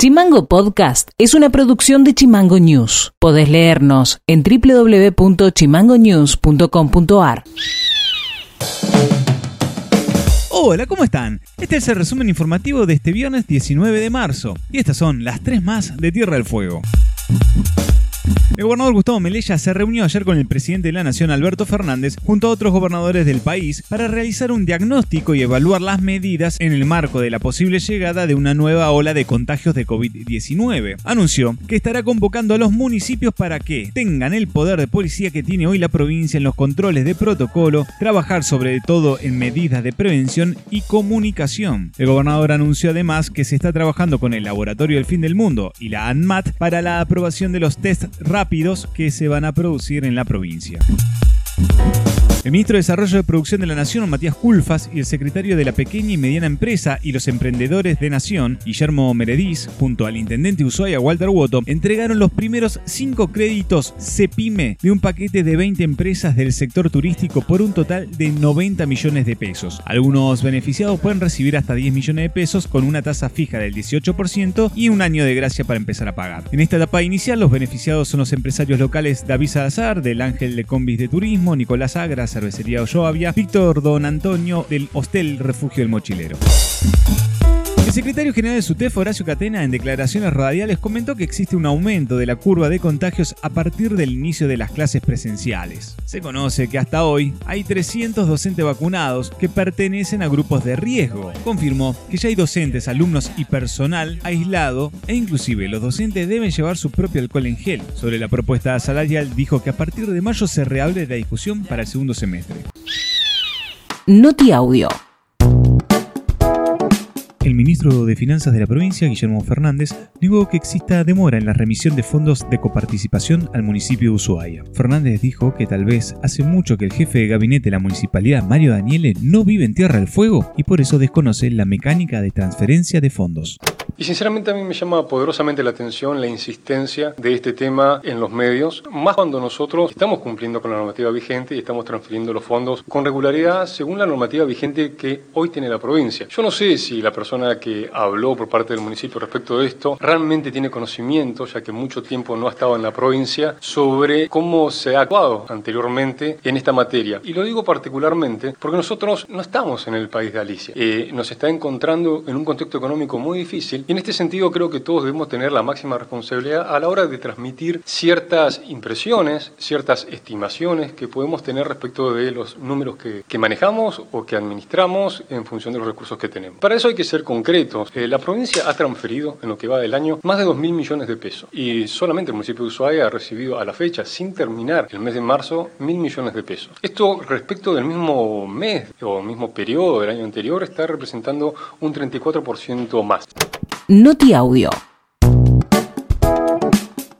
Chimango Podcast es una producción de Chimango News. Podés leernos en www.chimangonews.com.ar. Hola, ¿cómo están? Este es el resumen informativo de este viernes 19 de marzo. Y estas son las tres más de Tierra del Fuego. El gobernador Gustavo Melella se reunió ayer con el presidente de la Nación, Alberto Fernández, junto a otros gobernadores del país, para realizar un diagnóstico y evaluar las medidas en el marco de la posible llegada de una nueva ola de contagios de COVID-19. Anunció que estará convocando a los municipios para que tengan el poder de policía que tiene hoy la provincia en los controles de protocolo, trabajar sobre todo en medidas de prevención y comunicación. El gobernador anunció además que se está trabajando con el Laboratorio del Fin del Mundo y la ANMAT para la aprobación de los test rápidos que se van a producir en la provincia. El ministro de Desarrollo de Producción de la Nación, Matías Culfas, y el secretario de la Pequeña y Mediana Empresa y los Emprendedores de Nación, Guillermo Merediz, junto al intendente Ushuaia, Walter Woto, entregaron los primeros cinco créditos CEPIME de un paquete de 20 empresas del sector turístico por un total de 90 millones de pesos. Algunos beneficiados pueden recibir hasta 10 millones de pesos con una tasa fija del 18% y un año de gracia para empezar a pagar. En esta etapa inicial, los beneficiados son los empresarios locales David Salazar, del Ángel de Combis de Turismo, Nicolás Agra, Cervecería Olloavia, Víctor Don Antonio del Hostel Refugio del Mochilero. El secretario general de SUTEF, Horacio Catena, en declaraciones radiales comentó que existe un aumento de la curva de contagios a partir del inicio de las clases presenciales. Se conoce que hasta hoy hay 300 docentes vacunados que pertenecen a grupos de riesgo. Confirmó que ya hay docentes, alumnos y personal aislado e inclusive los docentes deben llevar su propio alcohol en gel. Sobre la propuesta salarial dijo que a partir de mayo se reabre la discusión para el segundo semestre. Noti Audio. El ministro de Finanzas de la provincia, Guillermo Fernández, negó que exista demora en la remisión de fondos de coparticipación al municipio de Ushuaia. Fernández dijo que tal vez hace mucho que el jefe de gabinete de la municipalidad, Mario Daniele, no vive en Tierra del Fuego y por eso desconoce la mecánica de transferencia de fondos. Y sinceramente a mí me llama poderosamente la atención la insistencia de este tema en los medios, más cuando nosotros estamos cumpliendo con la normativa vigente y estamos transfiriendo los fondos con regularidad según la normativa vigente que hoy tiene la provincia. Yo no sé si la persona que habló por parte del municipio respecto de esto realmente tiene conocimiento, ya que mucho tiempo no ha estado en la provincia, sobre cómo se ha actuado anteriormente en esta materia. Y lo digo particularmente porque nosotros no estamos en el país de Alicia. Eh, nos está encontrando en un contexto económico muy difícil en este sentido creo que todos debemos tener la máxima responsabilidad a la hora de transmitir ciertas impresiones, ciertas estimaciones que podemos tener respecto de los números que, manejamos o que administramos en función de los recursos que tenemos. Para eso hay que ser concretos. Eh, la provincia ha transferido en lo que va del año más de 2.000 millones de pesos y solamente el municipio de Ushuaia ha recibido a la fecha, sin terminar el mes de marzo, mil millones de pesos. Esto respecto del mismo mes o mismo periodo del año anterior está representando un 34% más. Noti Audio.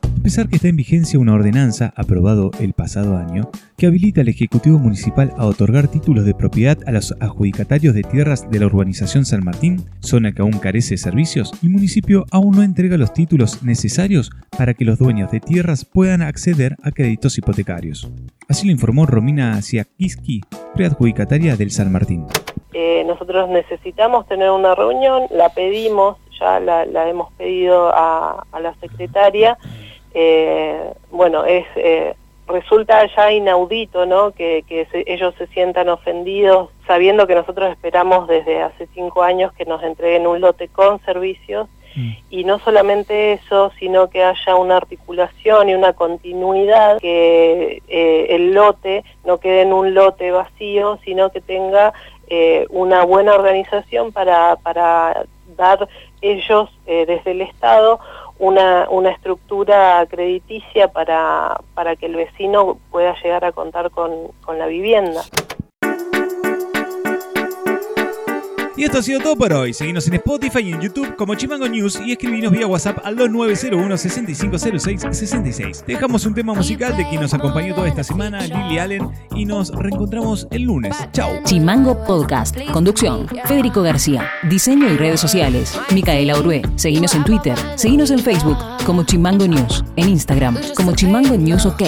A pesar que está en vigencia una ordenanza aprobado el pasado año que habilita al Ejecutivo Municipal a otorgar títulos de propiedad a los adjudicatarios de tierras de la urbanización San Martín, zona que aún carece de servicios, el municipio aún no entrega los títulos necesarios para que los dueños de tierras puedan acceder a créditos hipotecarios. Así lo informó Romina Siakiski, preadjudicataria del San Martín. Eh, nosotros necesitamos tener una reunión, la pedimos, ya la, la hemos pedido a, a la secretaria eh, bueno, es eh, resulta ya inaudito, ¿no? Que, que se, ellos se sientan ofendidos sabiendo que nosotros esperamos desde hace cinco años que nos entreguen un lote con servicios mm. y no solamente eso, sino que haya una articulación y una continuidad, que eh, el lote no quede en un lote vacío, sino que tenga eh, una buena organización para, para dar ellos eh, desde el Estado una, una estructura crediticia para, para que el vecino pueda llegar a contar con, con la vivienda. Y esto ha sido todo por hoy. Seguimos en Spotify y en YouTube como Chimango News y escribinos vía WhatsApp al 2901 6506 66. Dejamos un tema musical de quien nos acompañó toda esta semana, Lily Allen, y nos reencontramos el lunes. Chao. Chimango Podcast. Conducción. Federico García. Diseño y redes sociales. Micaela Urue. Seguinos en Twitter. Seguinos en Facebook como Chimango News. En Instagram como Chimango News OK.